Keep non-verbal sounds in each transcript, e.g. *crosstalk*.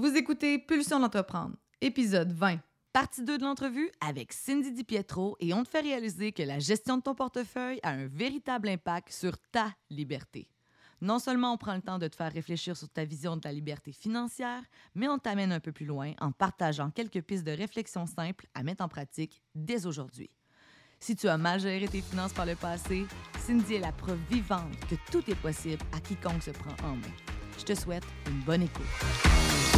Vous écoutez Pulsion d'entreprendre, épisode 20, partie 2 de l'entrevue avec Cindy DiPietro et on te fait réaliser que la gestion de ton portefeuille a un véritable impact sur ta liberté. Non seulement on prend le temps de te faire réfléchir sur ta vision de ta liberté financière, mais on t'amène un peu plus loin en partageant quelques pistes de réflexion simples à mettre en pratique dès aujourd'hui. Si tu as mal géré tes finances par le passé, Cindy est la preuve vivante que tout est possible à quiconque se prend en main. Je te souhaite une bonne écoute.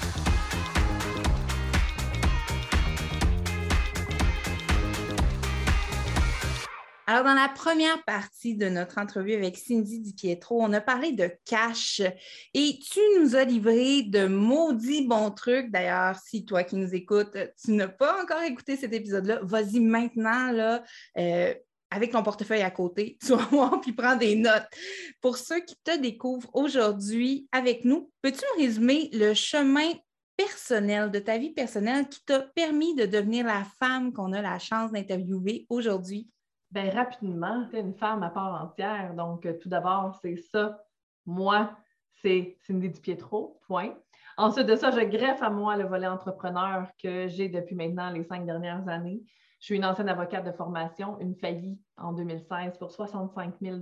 Alors, dans la première partie de notre entrevue avec Cindy DiPietro, on a parlé de cash et tu nous as livré de maudits bons trucs. D'ailleurs, si toi qui nous écoutes, tu n'as pas encore écouté cet épisode-là, vas-y maintenant, là, euh, avec ton portefeuille à côté, *laughs* tu vas voir, puis prends des notes. Pour ceux qui te découvrent aujourd'hui avec nous, peux-tu nous résumer le chemin personnel de ta vie personnelle qui t'a permis de devenir la femme qu'on a la chance d'interviewer aujourd'hui? Bien, rapidement, tu es une femme à part entière. Donc, tout d'abord, c'est ça. Moi, c'est Cindy Pietro, point. Ensuite de ça, je greffe à moi le volet entrepreneur que j'ai depuis maintenant les cinq dernières années. Je suis une ancienne avocate de formation, une faillie en 2016 pour 65 000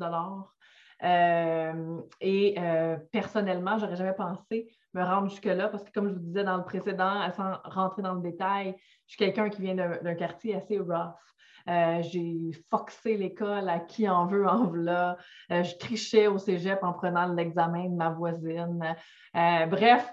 euh, et euh, personnellement, je n'aurais jamais pensé me rendre jusque-là parce que, comme je vous disais dans le précédent, sans rentrer dans le détail, je suis quelqu'un qui vient d'un quartier assez rough. Euh, j'ai foxé l'école à qui en veut, en veut je trichais au cégep en prenant l'examen de ma voisine. bref,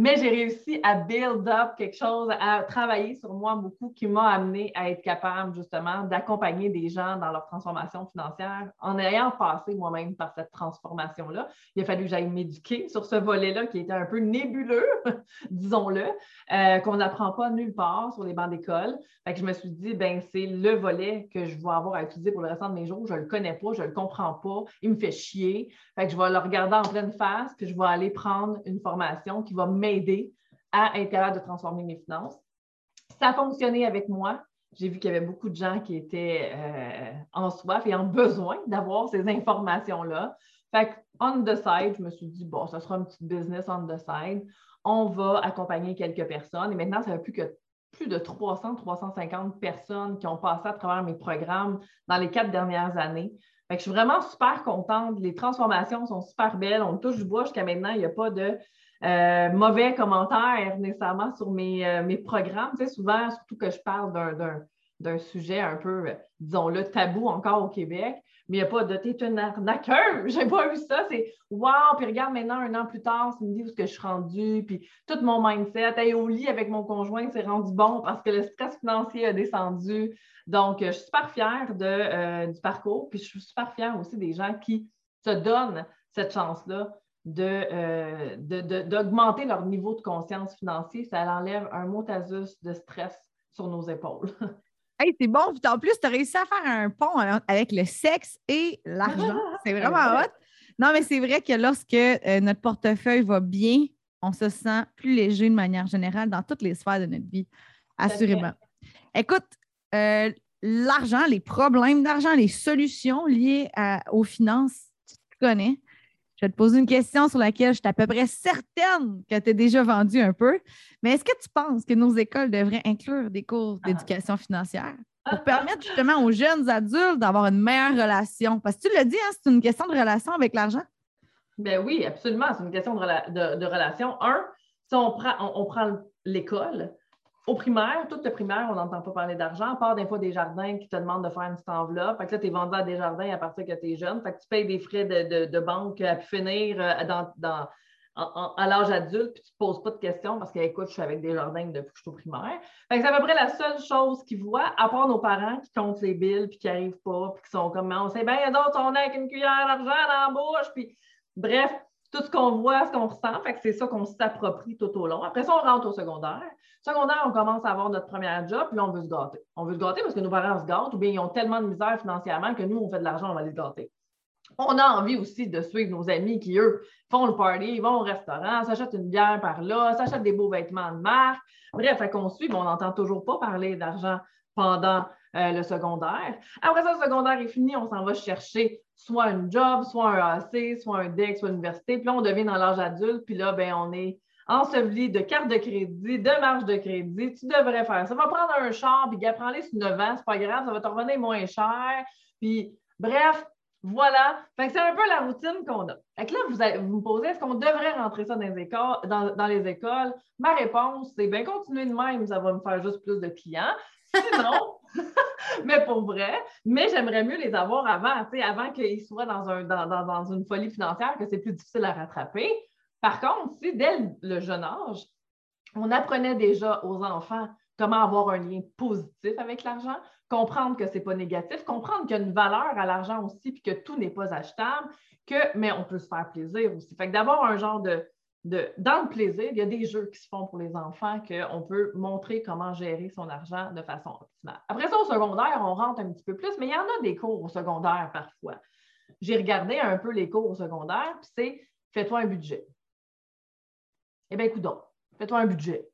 mais j'ai réussi à build up quelque chose, à travailler sur moi beaucoup qui m'a amené à être capable justement d'accompagner des gens dans leur transformation financière en ayant passé moi-même par cette transformation-là. Il a fallu que j'aille m'éduquer sur ce volet-là qui était un peu nébuleux, *laughs* disons-le, euh, qu'on n'apprend pas nulle part sur les bancs d'école. Fait que je me suis dit, ben c'est le volet que je vais avoir à utiliser pour le restant de mes jours. Je ne le connais pas, je ne le comprends pas, il me fait chier. Que je vais le regarder en pleine face, puis je vais aller prendre une formation qui va m'aider à être de transformer mes finances. Ça a fonctionné avec moi. J'ai vu qu'il y avait beaucoup de gens qui étaient euh, en soif et en besoin d'avoir ces informations-là. Fait on the side, je me suis dit, bon, ça sera un petit business on the side. On va accompagner quelques personnes. Et maintenant, ça n'a plus que plus de 300, 350 personnes qui ont passé à travers mes programmes dans les quatre dernières années. Fait je suis vraiment super contente. Les transformations sont super belles. On touche du bois jusqu'à maintenant. Il n'y a pas de euh, mauvais commentaires nécessairement sur mes, euh, mes programmes. Tu sais, souvent, surtout que je parle d'un sujet un peu, disons-le, tabou encore au Québec, mais il n'y a pas de t'es une arnaqueur, *laughs* j'ai pas eu ça. C'est wow, puis regarde maintenant, un an plus tard, c'est me dit où est-ce que je suis rendue, puis tout mon mindset, hey, au lit avec mon conjoint, c'est rendu bon parce que le stress financier a descendu. Donc, je suis super fière de, euh, du parcours, puis je suis super fière aussi des gens qui se donnent cette chance-là euh, d'augmenter de, leur niveau de conscience financier, ça enlève un mot de stress sur nos épaules. *laughs* Hey, c'est bon. en plus, tu as réussi à faire un pont avec le sexe et l'argent. *laughs* C'est vraiment hot. Non, mais c'est vrai que lorsque euh, notre portefeuille va bien, on se sent plus léger de manière générale dans toutes les sphères de notre vie. Assurément. Écoute, euh, l'argent, les problèmes d'argent, les solutions liées aux finances, tu connais. Je vais te poser une question sur laquelle je suis à peu près certaine que tu es déjà vendu un peu. Mais est-ce que tu penses que nos écoles devraient inclure des cours ah. d'éducation financière pour permettre justement aux jeunes adultes d'avoir une meilleure relation? Parce que tu l'as dit, hein, c'est une question de relation avec l'argent. Ben oui, absolument. C'est une question de, relation. Un, si on prend, on prend l'école, au primaire, toute le primaire, on n'entend pas parler d'argent, à part des fois des jardins qui te demandent de faire une petite enveloppe. Fait que là, tu es vendu à des jardins à partir que tu es jeune. Fait que tu payes des frais de, banque à finir euh, dans, à l'âge adulte, puis tu ne te poses pas de questions parce que, écoute, je suis avec des jardins depuis que je suis au primaire. Fait que c'est à peu près la seule chose qu'ils voient, à part nos parents qui comptent les billes, puis qui n'arrivent pas, puis qui sont comme, on sait bien d'autres, on a avec une cuillère d'argent dans la bouche, puis bref, tout ce qu'on voit, ce qu'on ressent. Fait que c'est ça qu'on s'approprie tout au long. Après ça, on rentre au secondaire. Secondaire, on commence à avoir notre premier job, puis là, on veut se gâter. On veut se gâter parce que nos parents se gâtent, ou bien ils ont tellement de misère financièrement que nous, on fait de l'argent, on va les gâter. On a envie aussi de suivre nos amis qui, eux, font le party, vont au restaurant, s'achètent une bière par là, s'achètent des beaux vêtements de marque. Bref, fait qu'on suit, mais on n'entend toujours pas parler d'argent pendant euh, le secondaire. Après ça, le secondaire est fini, on s'en va chercher soit un job, soit un AC, soit un DEC, soit une université. Puis là, on devient dans l'âge adulte, puis là, ben, on est enseveli de cartes de crédit, de marge de crédit. Tu devrais faire ça. Va prendre un char, puis prends-les sur 9 ans, c'est pas grave, ça va te revenir moins cher. Puis, bref, voilà. Fait que c'est un peu la routine qu'on a. Fait que là, vous, vous me posez, est-ce qu'on devrait rentrer ça dans les écoles? Dans, les écoles? Ma réponse, c'est bien continuer de même, ça va me faire juste plus de clients. Sinon, *laughs* mais pour vrai, mais j'aimerais mieux les avoir avant, avant qu'ils soient dans, un, dans, une folie financière que c'est plus difficile à rattraper. Par contre, si dès le jeune âge, on apprenait déjà aux enfants comment avoir un lien positif avec l'argent, comprendre que ce n'est pas négatif, comprendre qu'il y a une valeur à l'argent aussi, puis que tout n'est pas achetable, que, mais on peut se faire plaisir aussi. Fait que d'avoir un genre de, dans le plaisir, il y a des jeux qui se font pour les enfants qu'on peut montrer comment gérer son argent de façon optimale. Après ça, au secondaire, on rentre un petit peu plus, mais il y en a des cours au secondaire parfois. J'ai regardé un peu les cours au secondaire, puis c'est fais-toi un budget. Eh bien, écoute donc, fais-toi un budget.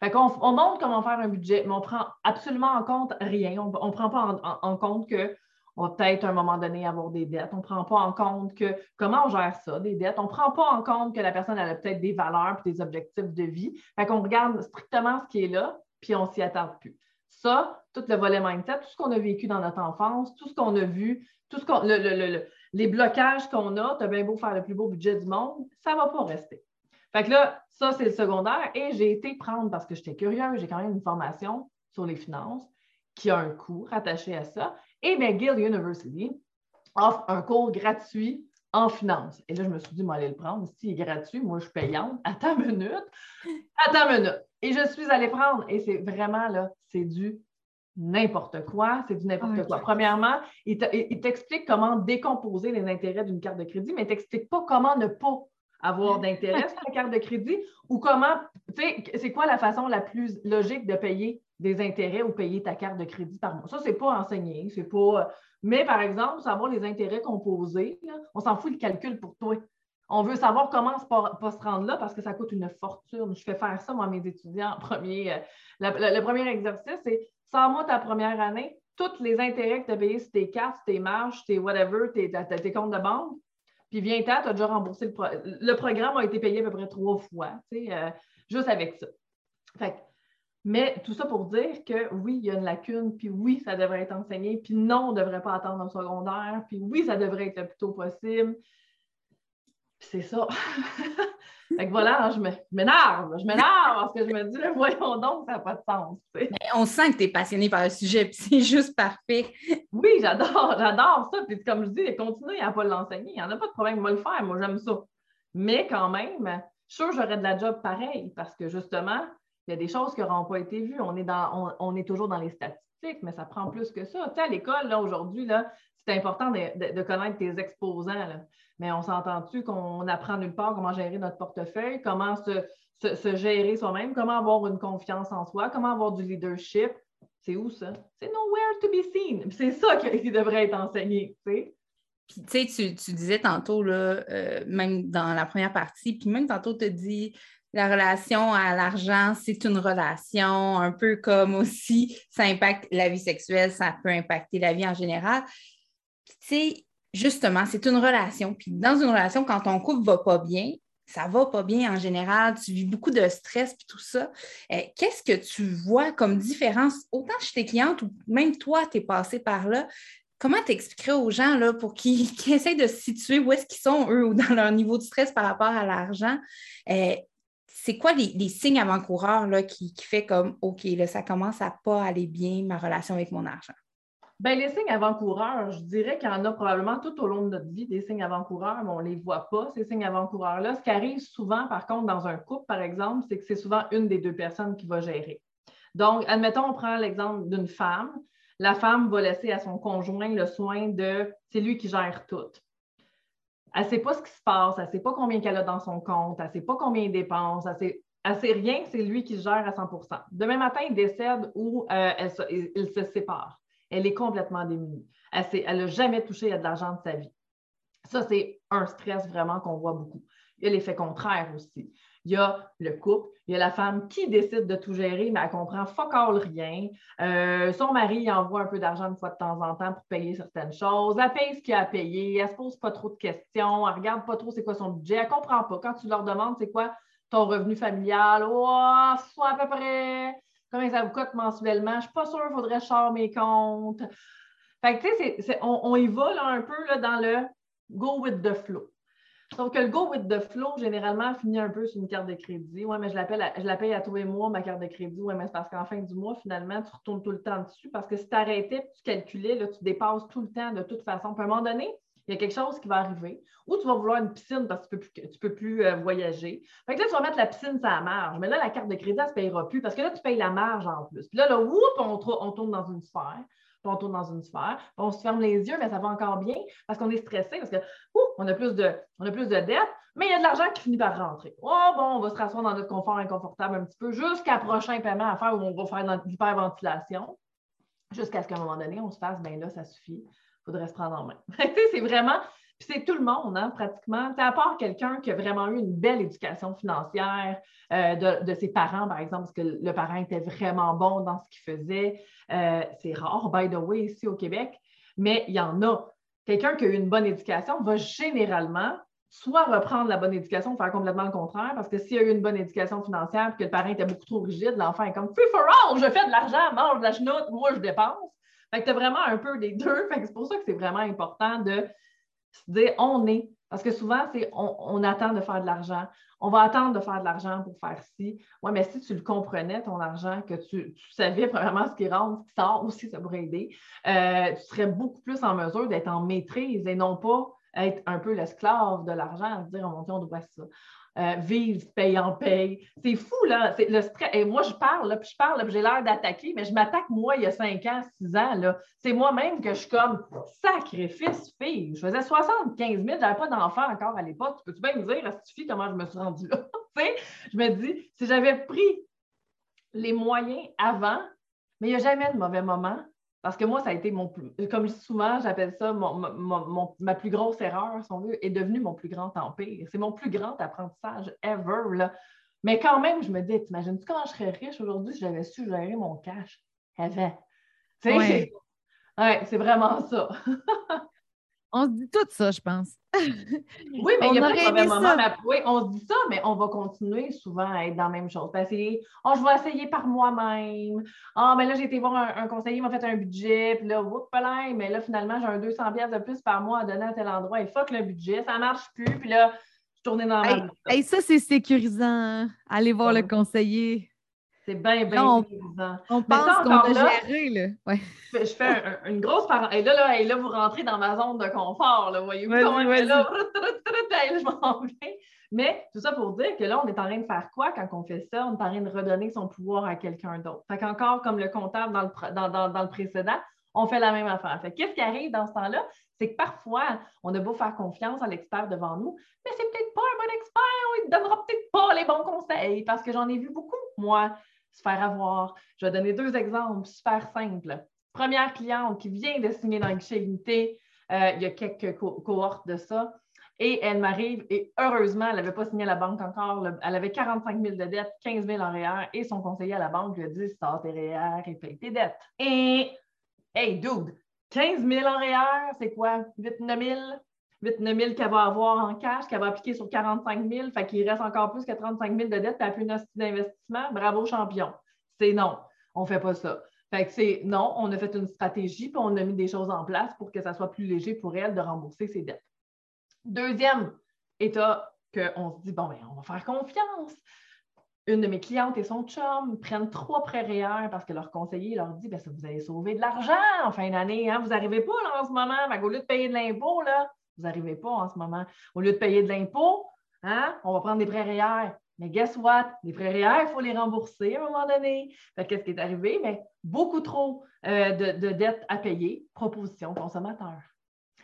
Fait on, on montre comment faire un budget, mais on ne prend absolument en compte rien. On ne prend pas en compte que on va peut-être à un moment donné avoir des dettes. On ne prend pas en compte que comment on gère ça, des dettes? On ne prend pas en compte que la personne a peut-être des valeurs et des objectifs de vie. Fait qu'on regarde strictement ce qui est là, puis on s'y attarde plus. Ça, tout le volet mindset, tout ce qu'on a vécu dans notre enfance, tout ce qu'on a vu, tout ce qu'on, les blocages qu'on a, tu as bien beau faire le plus beau budget du monde, ça ne va pas rester. Fait que là, ça, c'est le secondaire. Et j'ai été prendre, parce que j'étais curieuse, j'ai quand même une formation sur les finances qui a un coût rattaché à ça. Et McGill University offre un cours gratuit en finance. Et là, je me suis dit, moi, aller le prendre. S'il est gratuit, moi, je suis payante. *laughs* Attends une minute. Attends une minute. Et je suis allée prendre. Et c'est vraiment, là, c'est du n'importe quoi. C'est du n'importe quoi. Premièrement, il t'explique comment décomposer les intérêts d'une carte de crédit, mais il ne t'explique pas comment ne pas avoir d'intérêt sur la carte de crédit ou comment, tu sais, c'est quoi la façon la plus logique de payer des intérêts ou payer ta carte de crédit par mois. Ça, ce n'est pas enseigné, c'est pas. Mais par exemple, savoir les intérêts composés, on s'en fout le calcul pour toi. On veut savoir comment pas, pas se rendre là parce que ça coûte une fortune. Je fais faire ça, moi, à mes étudiants. Premier, euh, le, premier exercice, c'est sans moi ta première année, tous les intérêts que tu as payés sur tes cartes, tes marges, tes whatever, tes, tes comptes de banque, puis viens tu as déjà remboursé le, le programme a été payé à peu près trois fois, euh, juste avec ça. Fait mais tout ça pour dire que oui, il y a une lacune, puis oui, ça devrait être enseigné, puis non, on ne devrait pas attendre un secondaire, puis oui, ça devrait être le plus tôt possible. C'est ça. *laughs* fait que voilà, je m'énerve, je m'énerve parce que je me dis, voyons donc, ça n'a pas de sens. on sent que tu es passionné par le sujet, puis c'est juste parfait. Oui, j'adore, j'adore ça. Puis comme je dis, continuez à ne pas l'enseigner. Il n'y en a pas de problème, moi le faire, moi j'aime ça. Mais quand même, je suis sûre j'aurais de la job pareil parce que justement, il y a des choses qui n'auront pas été vues. On est, dans, on, est toujours dans les statistiques, mais ça prend plus que ça. Tu sais, à l'école, là, aujourd'hui, là, c'est important de, connaître tes exposants. Mais on s'entend-tu qu'on apprend nulle part comment gérer notre portefeuille, comment se, gérer soi-même, comment avoir une confiance en soi, comment avoir du leadership? C'est où ça? C'est nowhere to be seen. C'est ça qui, devrait être enseigné. Tu sais, tu, disais tantôt, là, euh, même dans la première partie, puis même tantôt, tu dis la relation à l'argent, c'est une relation, un peu comme aussi ça impacte la vie sexuelle, ça peut impacter la vie en général. Tu sais, justement, c'est une relation. Puis dans une relation, quand ton couple va pas bien, ça va pas bien en général, tu vis beaucoup de stress puis tout ça. Euh, qu'est-ce que tu vois comme différence, autant chez tes clientes ou même toi, tu es passé par là? Comment t'expliquerais aux gens là, pour *laughs* qu'ils essayent de se situer où est-ce qu'ils sont, eux, ou dans leur niveau de stress par rapport à l'argent? Euh, c'est quoi les, signes avant-coureurs qui, qui fait comme OK, là, ça commence à pas aller bien ma relation avec mon argent? Bien, les signes avant-coureurs, je dirais qu'il y en a probablement tout au long de notre vie, des signes avant-coureurs, mais on ne les voit pas, ces signes avant-coureurs-là. Ce qui arrive souvent, par contre, dans un couple, par exemple, c'est que c'est souvent une des deux personnes qui va gérer. Donc, admettons, on prend l'exemple d'une femme. La femme va laisser à son conjoint le soin de c'est lui qui gère tout. Elle ne sait pas ce qui se passe, elle ne sait pas combien qu'elle a dans son compte, elle ne sait pas combien il dépense, elle ne sait, rien, c'est lui qui gère à 100% Demain matin, il décède ou euh, il se sépare elle est complètement démunie. Elle n'a jamais touché à de l'argent de sa vie. Ça, c'est un stress vraiment qu'on voit beaucoup. Il y a l'effet contraire aussi. Il y a le couple, il y a la femme qui décide de tout gérer, mais elle comprend fuck all rien. Euh, son mari envoie un peu d'argent une fois de temps en temps pour payer certaines choses. Elle paye ce qu'il a à payer, elle ne se pose pas trop de questions, elle ne regarde pas trop c'est quoi son budget, elle ne comprend pas. Quand tu leur demandes c'est quoi ton revenu familial, oh, soit à peu près combien ça vous coûte mensuellement. Je ne suis pas sûre faudrait charger mes comptes. Fait que, tu sais, on, y va un peu là, dans le go with the flow. Sauf que le go with the flow, généralement, finit un peu sur une carte de crédit. Oui, mais je, l'appelle je la paye à tous les mois, ma carte de crédit. Oui, mais c'est parce qu'en fin du mois, finalement, tu retournes tout le temps dessus. Parce que si tu arrêtais, tu calculais, là, tu dépasses tout le temps de toute façon. Puis à un moment donné, il y a quelque chose qui va arriver, ou tu vas vouloir une piscine parce que tu ne peux plus, peux plus euh, voyager. Fait que là, tu vas mettre la piscine sur la marge. Mais là, la carte de crédit, elle ne se payera plus parce que là, tu payes la marge en plus. Puis là, là, whoop, on tourne dans une sphère. On tourne dans une sphère. On se ferme les yeux, mais ça va encore bien parce qu'on est stressé, parce que on, a plus de, on a plus de dettes, mais il y a de l'argent qui finit par rentrer. Oh bon, on va se rasseoir dans notre confort inconfortable un petit peu jusqu'à prochain paiement à faire où on va faire l'hyperventilation jusqu'à ce qu'à un moment donné, on se fasse, bien là, ça suffit il faudrait se prendre en main. *laughs* c'est vraiment, puis c'est tout le monde, hein, pratiquement. À part quelqu'un qui a vraiment eu une belle éducation financière euh, de, ses parents, par exemple, parce que le parent était vraiment bon dans ce qu'il faisait. Euh, c'est rare, by the way, ici au Québec, mais il y en a. Quelqu'un qui a eu une bonne éducation va généralement soit reprendre la bonne éducation, faire complètement le contraire, parce que s'il y a eu une bonne éducation financière et que le parent était beaucoup trop rigide, l'enfant est comme free for all, je fais de l'argent, mange de la chenoute, moi je dépense. Fait que tu as vraiment un peu des deux. *laughs* c'est pour ça que c'est vraiment important de dire on est. Parce que souvent, c'est on, attend de faire de l'argent. On va attendre de faire de l'argent pour faire ci. Oui, mais si tu le comprenais, ton argent, que tu, savais vraiment ce qui rentre, ce qui sort aussi, ça pourrait aider, euh, tu serais beaucoup plus en mesure d'être en maîtrise et non pas être un peu l'esclave de l'argent, se dire, oh Dieu, on doit ça. Euh, vivre, paye en paye. C'est fou, là. C'est le. Et moi, je parle, puis je parle, puis j'ai l'air d'attaquer, mais je m'attaque, moi, il y a 5 ans, 6 ans, là. C'est moi-même que je suis comme sacrifice, fille. Je faisais 75 000, j'avais pas d'enfant encore à l'époque. Peux-tu bien me dire, Astucie, comment je me suis rendue là? *laughs* je me dis, si j'avais pris les moyens avant, mais il n'y a jamais de mauvais moment. Parce que moi, ça a été mon plus, comme souvent, j'appelle ça ma plus grosse erreur, si on veut, est devenue mon plus grand empire. C'est mon plus grand apprentissage ever. Là. Mais quand même, je me dis, t'imagines-tu comment je serais riche aujourd'hui si j'avais su gérer mon cash? Avant? Ouais. ouais c'est vraiment ça. *laughs* On se dit tout ça, je pense. *laughs* oui, mais il y a pas de mauvais moment. oui, on se dit ça, mais on va continuer souvent à être dans la même chose. Parce que, oh, je vais essayer par moi-même. Ah, oh, mais là, j'ai été voir un, conseiller, il m'a fait un budget, puis là, whoop, mais là, finalement, j'ai un 200 de plus par mois à donner à tel endroit, et fuck le budget, ça ne marche plus, puis là, je tournais dans la hey, ça, c'est sécurisant. Hein. Allez voir le conseiller. C'est bien, bien on, on pense qu'on a géré, là. Ouais. Je fais une grosse parenthèse. Et là, là, et là, vous rentrez dans ma zone de confort, là, voyez-vous ouais, ouais, là, *laughs* je m'en viens. Mais tout ça pour dire que là, on est en train de faire quoi quand on fait ça? On est en train de redonner son pouvoir à quelqu'un d'autre. Fait qu'encore, comme le comptable dans le, dans, dans, dans le précédent, on fait la même affaire. Fait qu'est-ce qui arrive dans ce temps-là? C'est que parfois, on a beau faire confiance à l'expert devant nous, mais c'est peut-être pas un bon expert, il ne donnera peut-être pas les bons conseils parce que j'en ai vu beaucoup, moi se faire avoir. Je vais donner deux exemples super simples. Première cliente qui vient de signer dans guichet unité, euh, il y a quelques cohortes de ça. Et elle m'arrive, et heureusement, elle n'avait pas signé à la banque encore. Elle avait 45 000 de dettes, 15 000 en REER, et son conseiller à la banque lui a dit Sors tes REER et paye tes dettes. Et, hey, dude, 15 000 en REER, c'est quoi? 8 9 000 8 9 000 qu'elle va avoir en cash, qu'elle va appliquer sur 45 000, fait qu'il reste encore plus que 35 000 de dette, puis elle plus une d'investissement. Bravo, champion. C'est non, on ne fait pas ça. Fait que c'est non, on a fait une stratégie, puis on a mis des choses en place pour que ça soit plus léger pour elle de rembourser ses dettes. Deuxième état qu'on se dit, bon, ben, on va faire confiance. une de mes clientes et son chum prennent trois prêts REER parce que leur conseiller leur dit ben, ça vous allez sauver de l'argent en fin d'année. Hein? Vous n'arrivez pas là, en ce moment. Au lieu de payer de l'impôt, là, vous n'arrivez pas en ce moment. Au lieu de payer de l'impôt, hein, on va prendre des prêts REER. Mais guess what? Les prêts REER, il faut les rembourser à un moment donné. Qu'est-ce qui est arrivé? Mais beaucoup trop euh, de, dettes à payer. Proposition consommateur.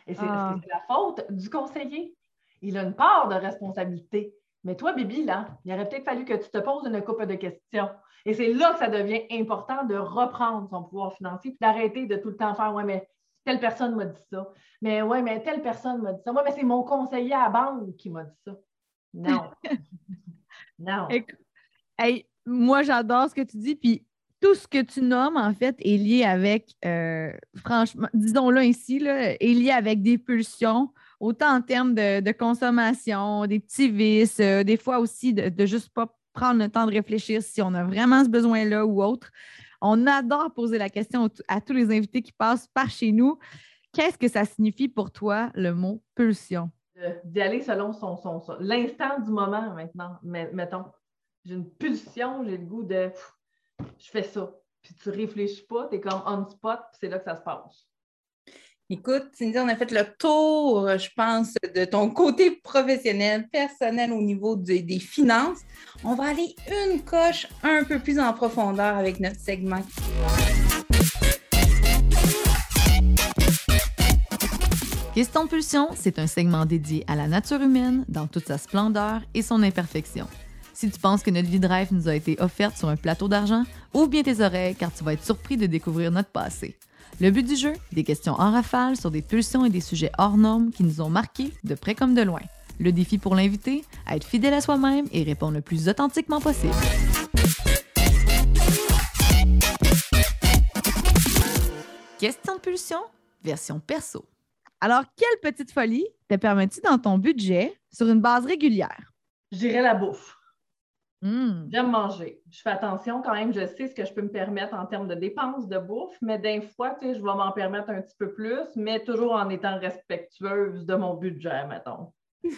Et c'est ah. la faute du conseiller. Il a une part de responsabilité. Mais toi, Bibi, là, il aurait peut-être fallu que tu te poses une couple de questions. Et c'est là que ça devient important de reprendre son pouvoir financier puis d'arrêter de tout le temps faire Ouais, mais telle personne m'a dit ça. Mais ouais, mais telle personne m'a dit ça. Moi, mais c'est mon conseiller à la banque qui m'a dit ça. Non. *laughs* non. moi, j'adore ce que tu dis. Puis tout ce que tu nommes, en fait, est lié avec, euh, franchement, disons-le ici, là, est lié avec des pulsions autant en termes de, consommation, des petits vices, euh, des fois aussi de, de juste pas prendre le temps de réfléchir si on a vraiment ce besoin-là ou autre. On adore poser la question à tous les invités qui passent par chez nous. Qu'est-ce que ça signifie pour toi le mot pulsion? D'y aller selon son, l'instant du moment maintenant. mettons, j'ai une pulsion, j'ai le goût de je fais ça. Puis tu réfléchis pas, tu es comme on spot, c'est là que ça se passe. Écoute, Cindy, on a fait le tour, je pense, de ton côté professionnel, personnel au niveau des finances. On va aller une coche un peu plus en profondeur avec notre segment. Question pulsion, c'est un segment dédié à la nature humaine dans toute sa splendeur et son imperfection. Si tu penses que notre vie de rêve nous a été offerte sur un plateau d'argent, ouvre bien tes oreilles car tu vas être surpris de découvrir notre passé. Le but du jeu, des questions en rafale sur des pulsions et des sujets hors normes qui nous ont marqués de près comme de loin. Le défi pour l'invité, être fidèle à soi-même et répondre le plus authentiquement possible. Question de pulsion, version perso. Alors, quelle petite folie te permet-tu dans ton budget sur une base régulière? Je dirais la bouffe. Hmm. J'aime manger. Je fais attention quand même, je sais ce que je peux me permettre en termes de dépenses de bouffe, mais d'un fois, tu sais, je vais m'en permettre un petit peu plus, mais toujours en étant respectueuse de mon budget, mettons. *laughs*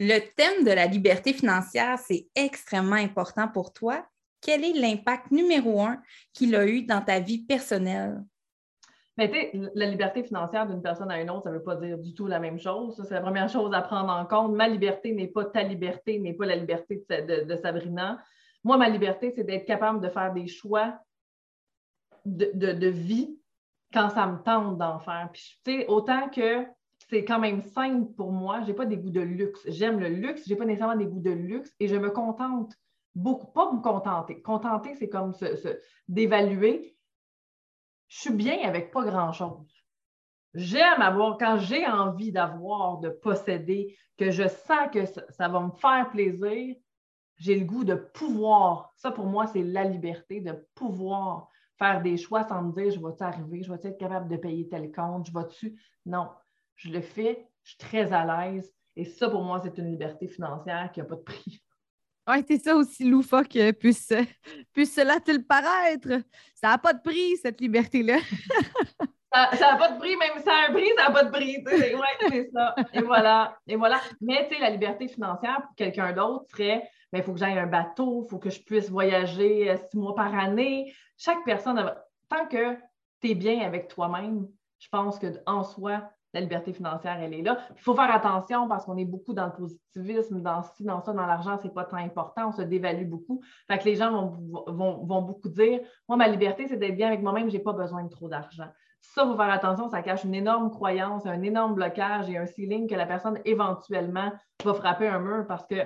Le thème de la liberté financière, c'est extrêmement important pour toi. Quel est l'impact numéro un qu'il a eu dans ta vie personnelle? Mais tu la liberté financière d'une personne à une autre, ça ne veut pas dire du tout la même chose. c'est la première chose à prendre en compte. Ma liberté n'est pas ta liberté, n'est pas la liberté de, Sabrina. Moi, ma liberté, c'est d'être capable de faire des choix de, vie quand ça me tente d'en faire. Puis, tu sais, autant que c'est quand même simple pour moi, je n'ai pas des goûts de luxe. J'aime le luxe, je n'ai pas nécessairement des goûts de luxe et je me contente beaucoup, pas me contenter. Contenter, c'est comme d'évaluer je suis bien avec pas grand-chose. J'aime avoir, quand j'ai envie d'avoir, de posséder, que je sens que ça, va me faire plaisir, j'ai le goût de pouvoir. Ça, pour moi, c'est la liberté de pouvoir faire des choix sans me dire, je vais-tu arriver, je vais être capable de payer tel compte, je vais-tu? Non, je le fais, je suis très à l'aise. Et ça, pour moi, c'est une liberté financière qui n'a pas de prix. Oui, c'est ça aussi loufoque euh, puisse, *laughs* puisse cela te le paraître. Ça n'a pas de prix, cette liberté-là. *laughs* ça n'a pas de prix, même si ça a un prix, ça n'a pas de prix. Oui, c'est ça. Et voilà. Et voilà. Mais tu sais, la liberté financière pour quelqu'un d'autre serait il ben, faut que j'aille un bateau, il faut que je puisse voyager euh, six mois par année. Chaque personne, tant que tu es bien avec toi-même, je pense qu'en soi, la liberté financière, elle est là. Il faut faire attention parce qu'on est beaucoup dans le positivisme, dans ci, dans ça, dans l'argent, c'est pas tant important, on se dévalue beaucoup. Fait que les gens vont, beaucoup dire Moi, ma liberté, c'est d'être bien avec moi-même, je n'ai pas besoin de trop d'argent. Ça, il faut faire attention, ça cache une énorme croyance, un énorme blocage et un ceiling que la personne éventuellement va frapper un mur parce que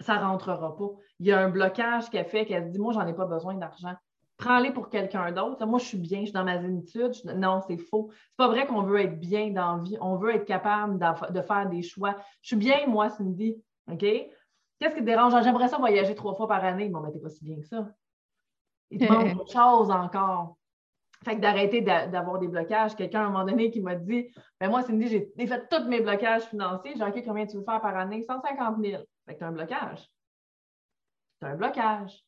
ça rentrera pas. Il y a un blocage qui a fait qu'elle se dit Moi, j'en ai pas besoin d'argent prends-les pour quelqu'un d'autre. Moi, je suis bien, je suis dans ma zénitude. Non, c'est faux. C'est pas vrai qu'on veut être bien dans la vie. On veut être capable de faire des choix. Je suis bien, moi, Cindy. OK? Qu'est-ce qui te dérange? J'aimerais ça voyager trois fois par année. Bon, mais t'es pas si bien que ça. Il te manque *laughs* autre chose encore. Fait que d'arrêter d'avoir des blocages. Quelqu'un, à un moment donné, qui m'a dit ben moi, Cindy, j'ai fait tous mes blocages financiers. J'ai OK, combien tu veux faire par année? 150 000. Fait que tu as un blocage. Tu as un blocage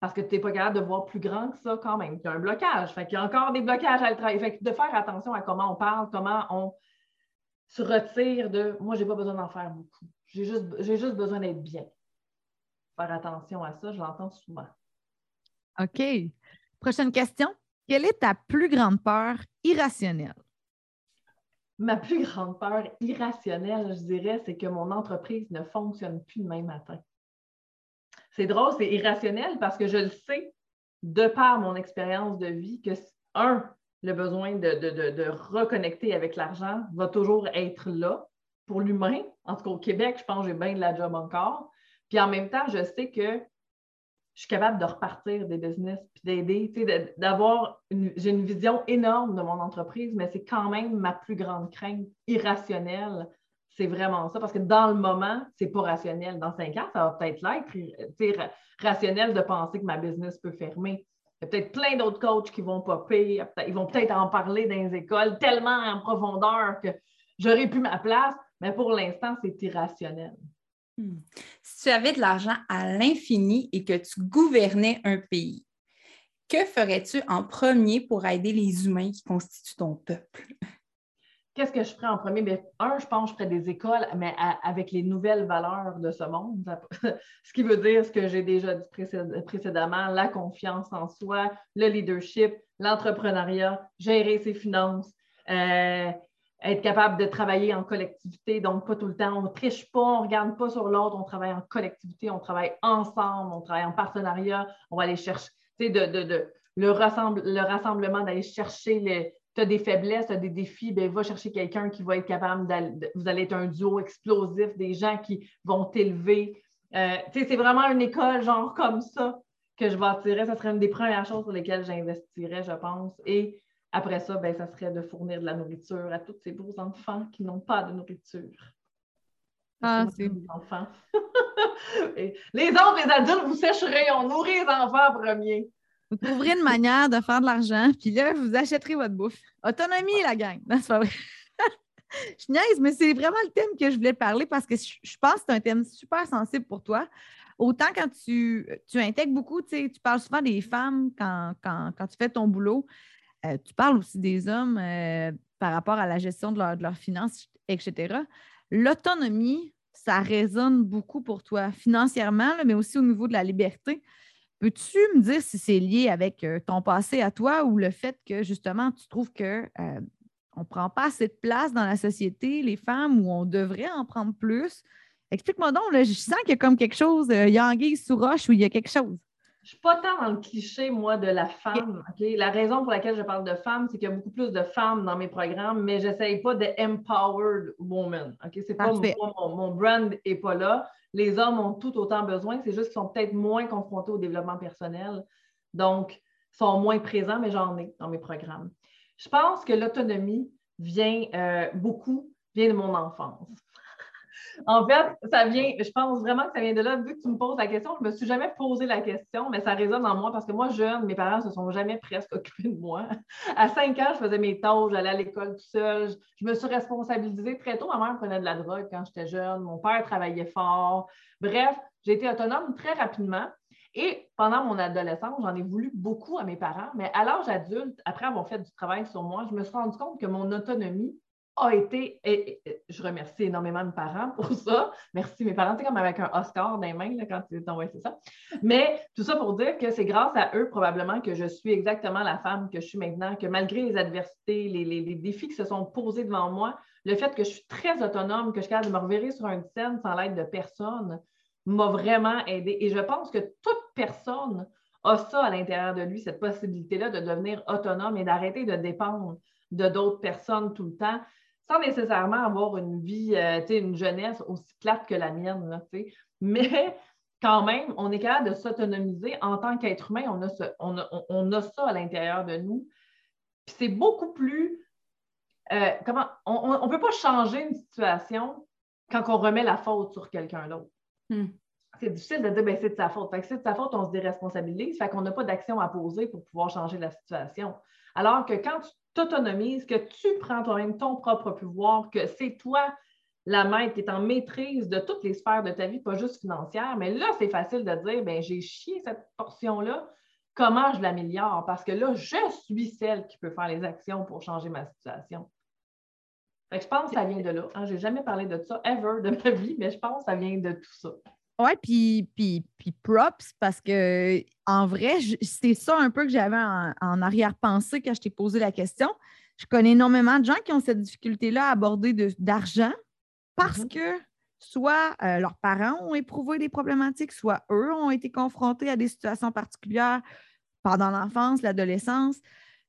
parce que tu n'es pas capable de voir plus grand que ça quand même. Tu as un blocage. Fait qu'il y a encore des blocages à le travailler. Fait que de faire attention à comment on parle, comment on se retire de moi, je n'ai pas besoin d'en faire beaucoup. J'ai juste, juste besoin d'être bien. faire attention à ça. Je l'entends souvent. OK. Prochaine question. Quelle est ta plus grande peur irrationnelle? Ma plus grande peur irrationnelle, je dirais, c'est que mon entreprise ne fonctionne plus demain matin. C'est drôle, c'est irrationnel parce que je le sais, de par mon expérience de vie, que, un, le besoin de, reconnecter avec l'argent va toujours être là pour l'humain. En tout cas, au Québec, je pense que j'ai bien de la job encore. Puis en même temps, je sais que je suis capable de repartir des business puis d'aider, d'avoir j'ai une vision énorme de mon entreprise, mais c'est quand même ma plus grande crainte irrationnelle. C'est vraiment ça, parce que dans le moment, c'est pas rationnel. Dans cinq ans, ça va peut-être l'être rationnel de penser que ma business peut fermer. Il y a peut-être plein d'autres coachs qui vont popper, ils vont peut-être en parler dans les écoles tellement en profondeur que j'aurais plus ma place, mais pour l'instant, c'est irrationnel. Hmm. Si tu avais de l'argent à l'infini et que tu gouvernais un pays, que ferais-tu en premier pour aider les humains qui constituent ton peuple? Qu'est-ce que je ferais en premier? Bien, un, je pense que je ferais des écoles, mais avec les nouvelles valeurs de ce monde. *laughs* ce qui veut dire ce que j'ai déjà dit précédemment, la confiance en soi, le leadership, l'entrepreneuriat, gérer ses finances, euh, être capable de travailler en collectivité, donc pas tout le temps, on ne triche pas, on ne regarde pas sur l'autre, on travaille en collectivité, on travaille ensemble, on travaille en partenariat, on va aller chercher, de, de, le, le rassemblement, d'aller chercher les. Tu as des faiblesses, tu as des défis, bien, va chercher quelqu'un qui va être capable d'aller. Vous allez être un duo explosif, des gens qui vont t'élever. Euh, c'est vraiment une école, genre comme ça, que je vais attirer. Ça serait une des premières choses sur lesquelles j'investirais, je pense. Et après ça, ben, ça serait de fournir de la nourriture à tous ces beaux enfants qui n'ont pas de nourriture. Ah, c'est enfants. *laughs* les autres, les adultes, vous sécherez, on nourrit les enfants en premier. Vous trouverez une manière de faire de l'argent, puis là, vous achèterez votre bouffe. Autonomie, la gang. C'est pas vrai. *laughs* je niaise, mais c'est vraiment le thème que je voulais parler parce que je pense que c'est un thème super sensible pour toi. Autant quand tu, tu intègres beaucoup, tu parles souvent des femmes quand, quand tu fais ton boulot. Euh, tu parles aussi des hommes euh, par rapport à la gestion de, leurs finances, etc. L'autonomie, ça résonne beaucoup pour toi financièrement, mais aussi au niveau de la liberté. Peux-tu me dire si c'est lié avec euh, ton passé à toi ou le fait que justement tu trouves que on ne prend pas assez de place dans la société, les femmes, où on devrait en prendre plus? Explique-moi donc, je sens qu'il y a comme quelque chose, anguille sous roche ou il y a quelque chose. Je ne suis pas tant dans le cliché, moi, de la femme. La raison pour laquelle je parle de femme, c'est qu'il y a beaucoup plus de femmes dans mes programmes, mais je n'essaye pas de empowered woman. Ce C'est pas mon, mon, brand n'est pas là. Les hommes ont tout autant besoin, c'est juste qu'ils sont peut-être moins confrontés au développement personnel. Donc, sont moins présents, mais j'en ai dans mes programmes. Je pense que l'autonomie vient euh, beaucoup, vient de mon enfance en fait, ça vient, je pense vraiment que ça vient de là. Vu que tu me poses la question, je ne me suis jamais posé la question, mais ça résonne en moi parce que moi, jeune, mes parents ne se sont jamais presque *laughs* occupés de moi. À cinq ans, je faisais mes tâches, j'allais à l'école tout seul. Je, me suis responsabilisée très tôt. Ma mère prenait de la drogue quand j'étais jeune. Mon père travaillait fort. Bref, j'ai été autonome très rapidement. Et pendant mon adolescence, j'en ai voulu beaucoup à mes parents, mais à l'âge adulte, après avoir fait du travail sur moi, je me suis rendu compte que mon autonomie a été, et, je remercie énormément mes parents pour ça. Merci mes parents, c'est comme avec un Oscar dans les mains quand tu t'envoies c'est ça. Mais tout ça pour dire que c'est grâce à eux probablement que je suis exactement la femme que je suis maintenant, que malgré les adversités, les, défis qui se sont posés devant moi, le fait que je suis très autonome, que je suis de me reverrer sur une scène sans l'aide de personne, m'a vraiment aidé. Et je pense que toute personne a ça à l'intérieur de lui, cette possibilité-là de devenir autonome et d'arrêter de dépendre de d'autres personnes tout le temps sans nécessairement avoir une vie, euh, une jeunesse aussi plate que la mienne. Mais quand même, on est capable de s'autonomiser en tant qu'être humain. On a, on, a, ça à l'intérieur de nous. Puis c'est beaucoup plus. Euh, comment On ne peut pas changer une situation quand on remet la faute sur quelqu'un d'autre. Hmm. C'est difficile de dire ben, c'est de sa faute. c'est de sa faute, on se déresponsabilise, fait qu'on n'a pas d'action à poser pour pouvoir changer la situation. Alors que quand tu t'autonomises, que tu prends toi-même ton propre pouvoir, que c'est toi la maître qui est en maîtrise de toutes les sphères de ta vie, pas juste financière, mais là, c'est facile de dire, ben j'ai chié cette portion-là, comment je l'améliore? Parce que là, je suis celle qui peut faire les actions pour changer ma situation. je pense que ça vient de là. Hein. Je n'ai jamais parlé de ça ever de ma vie, mais je pense que ça vient de tout ça. Oui, puis, puis, puis props, parce que en vrai, c'est ça un peu que j'avais en, arrière-pensée quand je t'ai posé la question. Je connais énormément de gens qui ont cette difficulté-là à aborder d'argent parce mm-hmm. que soit euh, leurs parents ont éprouvé des problématiques, soit eux ont été confrontés à des situations particulières pendant l'enfance, l'adolescence.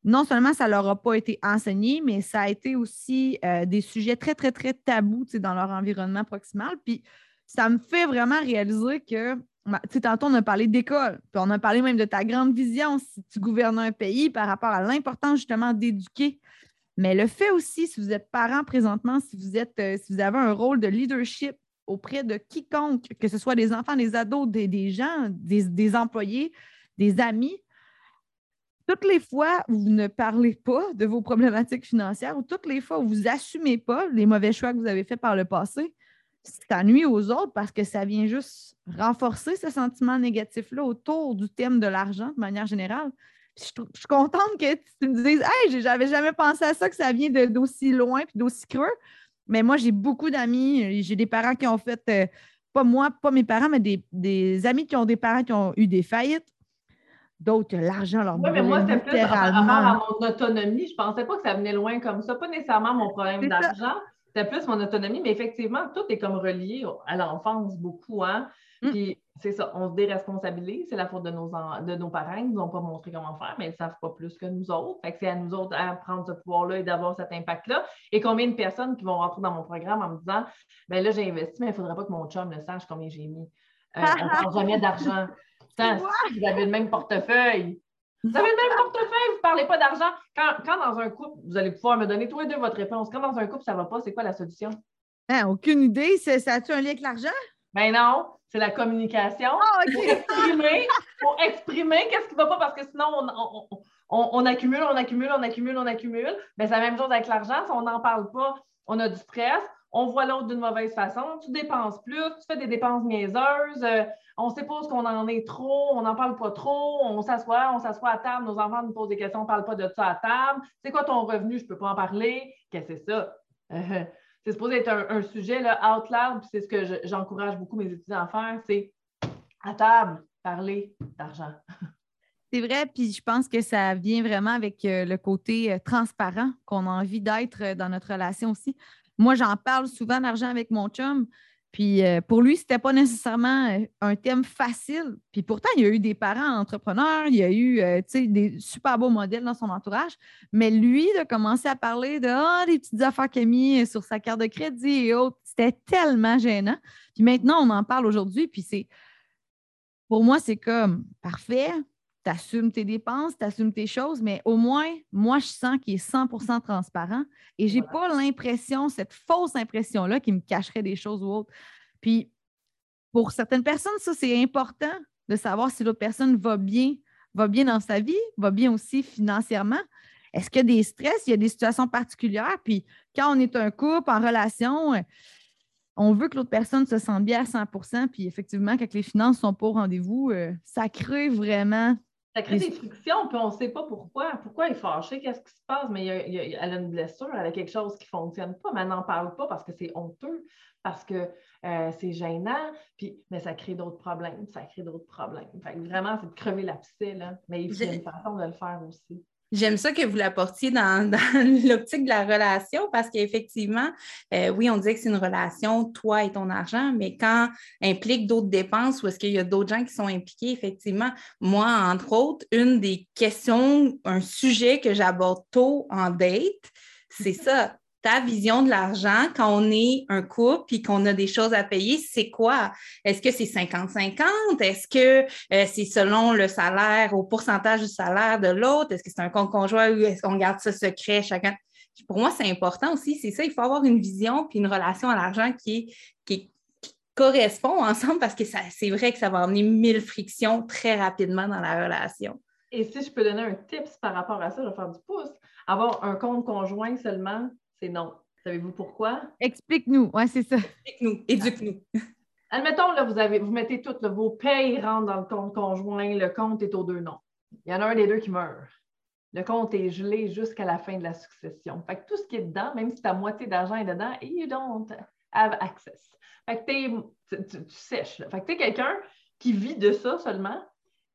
Non seulement ça ne leur a pas été enseigné, mais ça a été aussi euh, des sujets très, très, très tabous dans leur environnement proximal. Puis ça me fait vraiment réaliser que, tu sais, tantôt on a parlé d'école, puis on a parlé même de ta grande vision si tu gouvernes un pays par rapport à l'importance justement d'éduquer. Mais le fait aussi, si vous êtes parent présentement, si vous êtes, euh, si vous avez un rôle de leadership auprès de quiconque, que ce soit des enfants, des ados, des, gens, des, employés, des amis, toutes les fois où vous ne parlez pas de vos problématiques financières ou toutes les fois où vous n'assumez pas les mauvais choix que vous avez faits par le passé, ça nuit aux autres parce que ça vient juste renforcer ce sentiment négatif-là autour du thème de l'argent de manière générale je, suis contente que tu me dises Hey, j'avais jamais pensé à ça, que ça vient d'aussi loin puis d'aussi creux. Mais moi, j'ai beaucoup d'amis, j'ai des parents qui ont fait, euh, pas moi, pas mes parents, mais des, amis qui ont des parents qui ont eu des faillites. D'autres, l'argent leur Oui, mais moi, c'était plus par rapport à mon autonomie. Je ne pensais pas que ça venait loin comme ça. Pas nécessairement mon problème d'argent. C'était plus mon autonomie, mais effectivement, tout est comme relié à l'enfance beaucoup. Hein? Mm. Puis c'est ça, on se déresponsabilise, c'est la faute de nos, de nos parents, ils nous ont pas montré comment faire, mais ils ne savent pas plus que nous autres. Fait que c'est à nous autres à prendre ce pouvoir-là et d'avoir cet impact-là. Et combien de personnes qui vont rentrer dans mon programme en me disant ben là, j'ai investi, mais il ne faudrait pas que mon chum le sache combien j'ai mis. Euh, on ne *laughs* jamais d'argent. vous avez le même portefeuille. Vous avez le même portefeuille, vous ne parlez pas d'argent. Quand, dans un couple, vous allez pouvoir me donner tous les deux votre réponse. Quand dans un couple, ça ne va pas, c'est quoi la solution? Hein, aucune idée. Ça a-tu un lien avec l'argent? Ben non, c'est la communication. Ah, pour exprimer, pour exprimer qu'est-ce qui ne va pas, parce que sinon, on, accumule, on accumule, on accumule, on accumule. Mais c'est la même chose avec l'argent. Si on n'en parle pas, on a du stress, on voit l'autre d'une mauvaise façon, tu dépenses plus, tu fais des dépenses niaiseuses, euh, on suppose qu'on en est trop, on n'en parle pas trop, on s'assoit, on s'assoit à table, nos enfants nous posent des questions, on ne parle pas de ça à table. C'est quoi ton revenu? Je ne peux pas en parler. Qu'est-ce que c'est ça? *laughs* c'est supposé être un, sujet là, out loud, puis c'est ce que j'encourage beaucoup mes étudiants à faire, c'est à table, parler d'argent. *laughs* C'est vrai, puis je pense que ça vient vraiment avec euh, le côté euh, transparent qu'on a envie d'être dans notre relation aussi. Moi, j'en parle souvent d'argent avec mon chum, puis euh, pour lui, ce n'était pas nécessairement euh, un thème facile. Puis pourtant, il y a eu des parents entrepreneurs, il y a eu euh, des super beaux modèles dans son entourage. Mais lui, de commencer à parler de ah, des petites affaires qu'il a mis sur sa carte de crédit et autres, c'était tellement gênant. Puis maintenant, on en parle aujourd'hui, puis c'est pour moi, c'est comme parfait tu assumes tes dépenses, tu assumes tes choses, mais au moins, moi, je sens qu'il est 100% transparent et je n'ai pas l'impression, cette fausse impression-là, qu'il me cacherait des choses ou autres. Puis, pour certaines personnes, ça, c'est important de savoir si l'autre personne va bien, va bien dans sa vie, va bien aussi financièrement. Est-ce qu'il y a des stress, il y a des situations particulières? Puis, quand on est un couple en relation, on veut que l'autre personne se sente bien à 100% Puis effectivement, quand les finances sont pas au rendez-vous, euh, ça crée vraiment ça crée des frictions, puis on ne sait pas pourquoi. Pourquoi elle est fâchée? Qu'est-ce qui se passe? Mais elle a une blessure, elle a quelque chose qui ne fonctionne pas, mais elle n'en parle pas parce que c'est honteux, parce que euh, c'est gênant, puis mais ça crée d'autres problèmes, ça crée d'autres problèmes. vraiment, c'est de crever la là. mais il y a une façon de le faire aussi. J'aime ça que vous l'apportiez *laughs* dans, l'optique de la relation parce qu'effectivement, euh, oui, on disait que c'est une relation, toi et ton argent, mais quand implique d'autres dépenses ou est-ce qu'il y a d'autres gens qui sont impliqués, effectivement, moi, entre autres, une des questions, un sujet que j'aborde tôt en date, c'est ça ta vision de l'argent quand on est un couple et qu'on a des choses à payer, c'est quoi? Est-ce que c'est 50-50? Est-ce que euh, c'est selon le salaire, au pourcentage du salaire de l'autre? Est-ce que c'est un compte conjoint ou est-ce qu'on garde ça secret chacun? Pour moi, c'est important aussi, c'est ça, il faut avoir une vision puis une relation à l'argent qui, qui, correspond ensemble parce que c'est vrai que ça va amener mille frictions très rapidement dans la relation. Et si je peux donner un tips par rapport à ça, je vais faire du pouce. Avoir un compte conjoint seulement, c'est non. Savez-vous pourquoi? Explique-nous. Oui, c'est ça. Explique-nous. Éduque-nous. *laughs* Admettons, là, vous, avez, vous mettez toutes vos payes rentrent dans le compte conjoint, le compte est aux deux noms. Il y en a un des deux qui meurt. Le compte est gelé jusqu'à la fin de la succession. Fait que tout ce qui est dedans, même si ta moitié d'argent est dedans, you don't have access. Fait que tu, sèches. Fait que tu es quelqu'un qui vit de ça seulement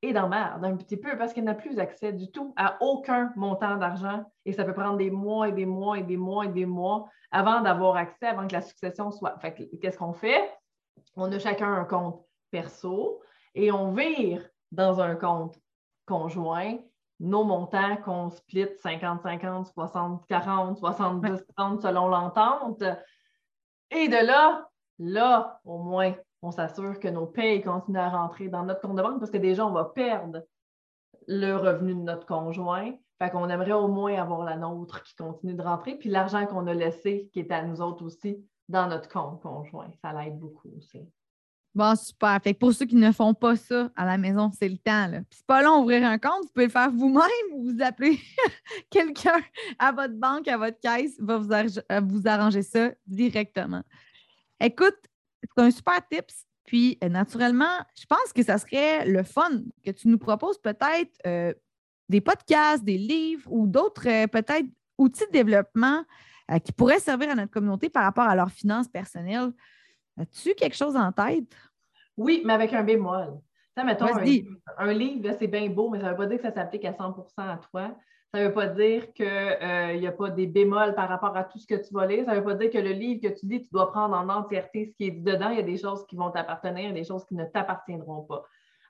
et dans merde un petit peu parce qu'il n'a plus accès du tout à aucun montant d'argent et ça peut prendre des mois et des mois et des mois et des mois avant d'avoir accès, avant que la succession soit. Fait qu'est-ce qu'on fait? On a chacun un compte perso et on vire dans un compte conjoint nos montants qu'on split 50-50, 60-40, 70-30 selon l'entente. Et de là, là, au moins, on s'assure que nos payes continuent à rentrer dans notre compte de banque parce que déjà, on va perdre le revenu de notre conjoint. Fait qu'on aimerait au moins avoir la nôtre qui continue de rentrer, puis l'argent qu'on a laissé, qui est à nous autres aussi, dans notre compte conjoint. Ça l'aide beaucoup aussi. Bon, super. Fait que pour ceux qui ne font pas ça à la maison, c'est le temps. Là. Puis c'est pas long d'ouvrir un compte, vous pouvez le faire vous-même ou vous appelez *laughs* quelqu'un à votre banque, à votre caisse, va vous, euh, vous arranger ça directement. Écoute, un super tips. Puis, euh, naturellement, je pense que ça serait le fun que tu nous proposes peut-être euh, des podcasts, des livres ou d'autres, euh, peut-être, outils de développement qui pourraient servir à notre communauté par rapport à leurs finances personnelles. As-tu quelque chose en tête? Oui, mais avec un bémol. Ça, mettons, un, un, livre, c'est bien beau, mais ça ne veut pas dire que ça s'applique à 100% à toi. Ça ne veut pas dire qu'il euh, n'y a pas des bémols par rapport à tout ce que tu vas lire. Ça ne veut pas dire que le livre que tu lis, tu dois prendre en entièreté ce qui est dit dedans. Il y a des choses qui vont t'appartenir et des choses qui ne t'appartiendront pas.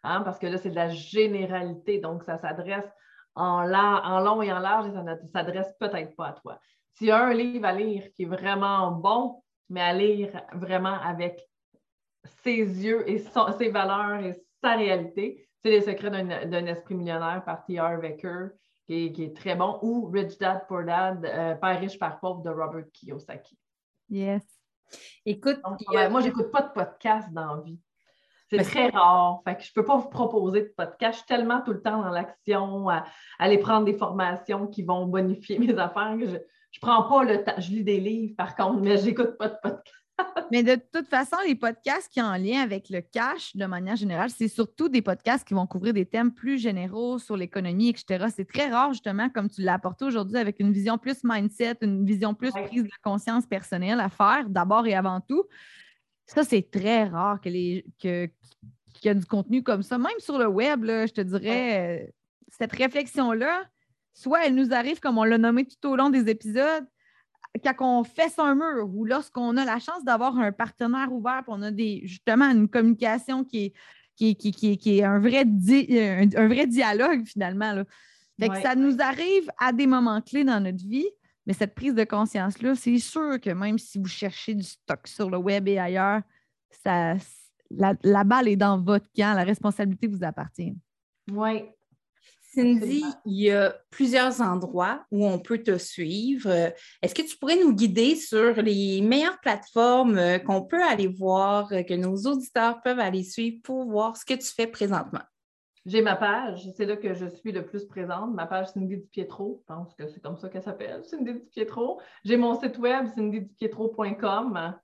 Hein, parce que là, c'est de la généralité. Donc, ça s'adresse en, en, long et en large et ça ne s'adresse peut-être pas à toi. S'il y a un livre à lire qui est vraiment bon, mais à lire vraiment avec ses yeux et ses valeurs et sa réalité, c'est Les secrets d'un esprit millionnaire par T.R. Wecker qui est, très bon, ou Rich Dad Poor Dad, euh, Père riche, Père pauvre de Robert Kiyosaki. Yes. Écoute, moi, je n'écoute pas de podcast dans la vie. C'est très rare. Fait que je ne peux pas vous proposer de podcast. Je suis tellement tout le temps dans l'action, à, aller prendre des formations qui vont bonifier *laughs* mes affaires. je ne prends pas le temps. Je lis des livres, par contre, mais je n'écoute pas de podcast. Mais de toute façon, les podcasts qui ont en lien avec le cash, de manière générale, c'est surtout des podcasts qui vont couvrir des thèmes plus généraux sur l'économie, etc. C'est très rare, justement, comme tu l'as apporté aujourd'hui, avec une vision plus mindset, une vision plus prise de conscience personnelle à faire, d'abord et avant tout. Ça, c'est très rare que les, que, qu'il y a du contenu comme ça. Même sur le web, je te dirais, euh, cette réflexion-là, soit elle nous arrive comme on l'a nommé tout au long des épisodes, quand on fait un mur ou lorsqu'on a la chance d'avoir un partenaire ouvert, on a des, justement une communication qui est, qui, qui, qui, est un, vrai un, vrai dialogue finalement. ça nous arrive à des moments clés dans notre vie, mais cette prise de conscience-là, c'est sûr que même si vous cherchez du stock sur le web et ailleurs, ça, la, la balle est dans votre camp, la responsabilité vous appartient. Oui, Cindy, il y a plusieurs endroits où on peut te suivre. Est-ce que tu pourrais nous guider sur les meilleures plateformes euh, qu'on peut aller voir, euh, que nos auditeurs peuvent aller suivre pour voir ce que tu fais présentement? J'ai ma page, c'est là que je suis le plus présente, ma page Cindy Pietro, je pense que c'est comme ça qu'elle s'appelle, Cindy Pietro. J'ai mon site web, cindydupietro.com.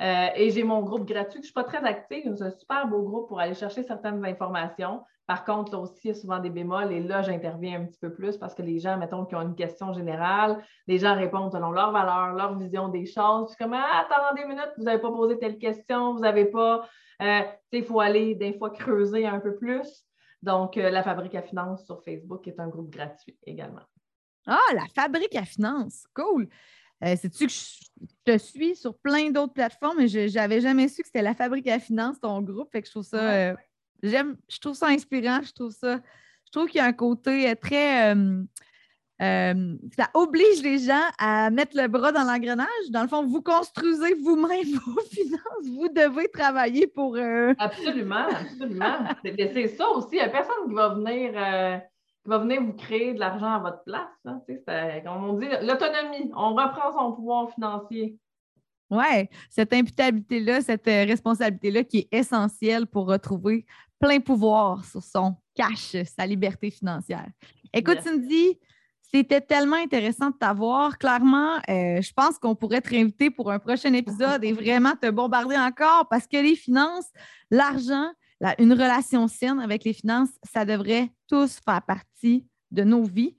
Euh, et j'ai mon groupe gratuit, je ne suis pas très active, c'est un super beau groupe pour aller chercher certaines informations. Par contre, là aussi, il y a souvent des bémols et là, j'interviens un petit peu plus parce que les gens, mettons, qui ont une question générale, les gens répondent selon leurs valeurs, leur vision des choses. Je suis comme, ah, attendez une minute, vous n'avez pas posé telle question, vous n'avez pas. Euh, il faut aller des fois creuser un peu plus. Donc, euh, la Fabrique à Finance sur Facebook est un groupe gratuit également. Ah, la Fabrique à Finance, cool. Euh, Sais-tu que je te suis sur plein d'autres plateformes, mais je n'avais jamais su que c'était la Fabrique à Finance, ton groupe. Fait que je trouve ça. Euh, j'aime, je trouve ça inspirant, je trouve ça, je trouve qu'il y a un côté euh, très, euh, euh, ça oblige les gens à mettre le bras dans l'engrenage. Dans le fond, vous construisez vous-même *laughs* vos finances, vous devez travailler pour. Absolument, absolument. c'est, ça aussi. Il n'y a personne qui va venir. qui va venir vous créer de l'argent à votre place. Hein. comme on dit, l'autonomie. On reprend son pouvoir financier. Oui, cette imputabilité-là, cette responsabilité-là qui est essentielle pour retrouver plein pouvoir sur son cash, sa liberté financière. Écoute, Cindy, c'était tellement intéressant de t'avoir. Clairement, euh, je pense qu'on pourrait te réinviter pour un prochain épisode et vraiment te bombarder encore parce que les finances, l'argent, une relation saine avec les finances, ça devrait tous faire partie de nos vies.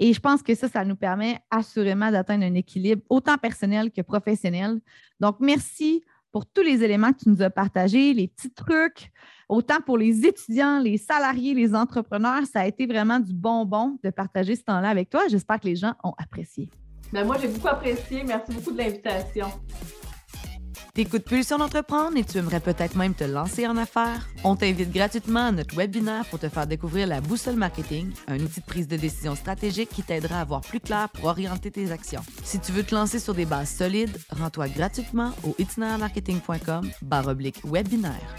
Et je pense que ça, ça nous permet assurément d'atteindre un équilibre autant personnel que professionnel. Donc, merci pour tous les éléments que tu nous as partagés, les petits trucs, autant pour les étudiants, les salariés, les entrepreneurs. Ça a été vraiment du bonbon de partager ce temps-là avec toi. J'espère que les gens ont apprécié. Ben moi, j'ai beaucoup apprécié. Merci beaucoup de l'invitation. T'écoutes Pulsion d'entreprendre et tu aimerais peut-être même te lancer en affaires? On t'invite gratuitement à notre webinaire pour te faire découvrir la boussole marketing, un outil de prise de décision stratégique qui t'aidera à voir plus clair pour orienter tes actions. Si tu veux te lancer sur des bases solides, rends-toi gratuitement au itinermarketing.com webinaire.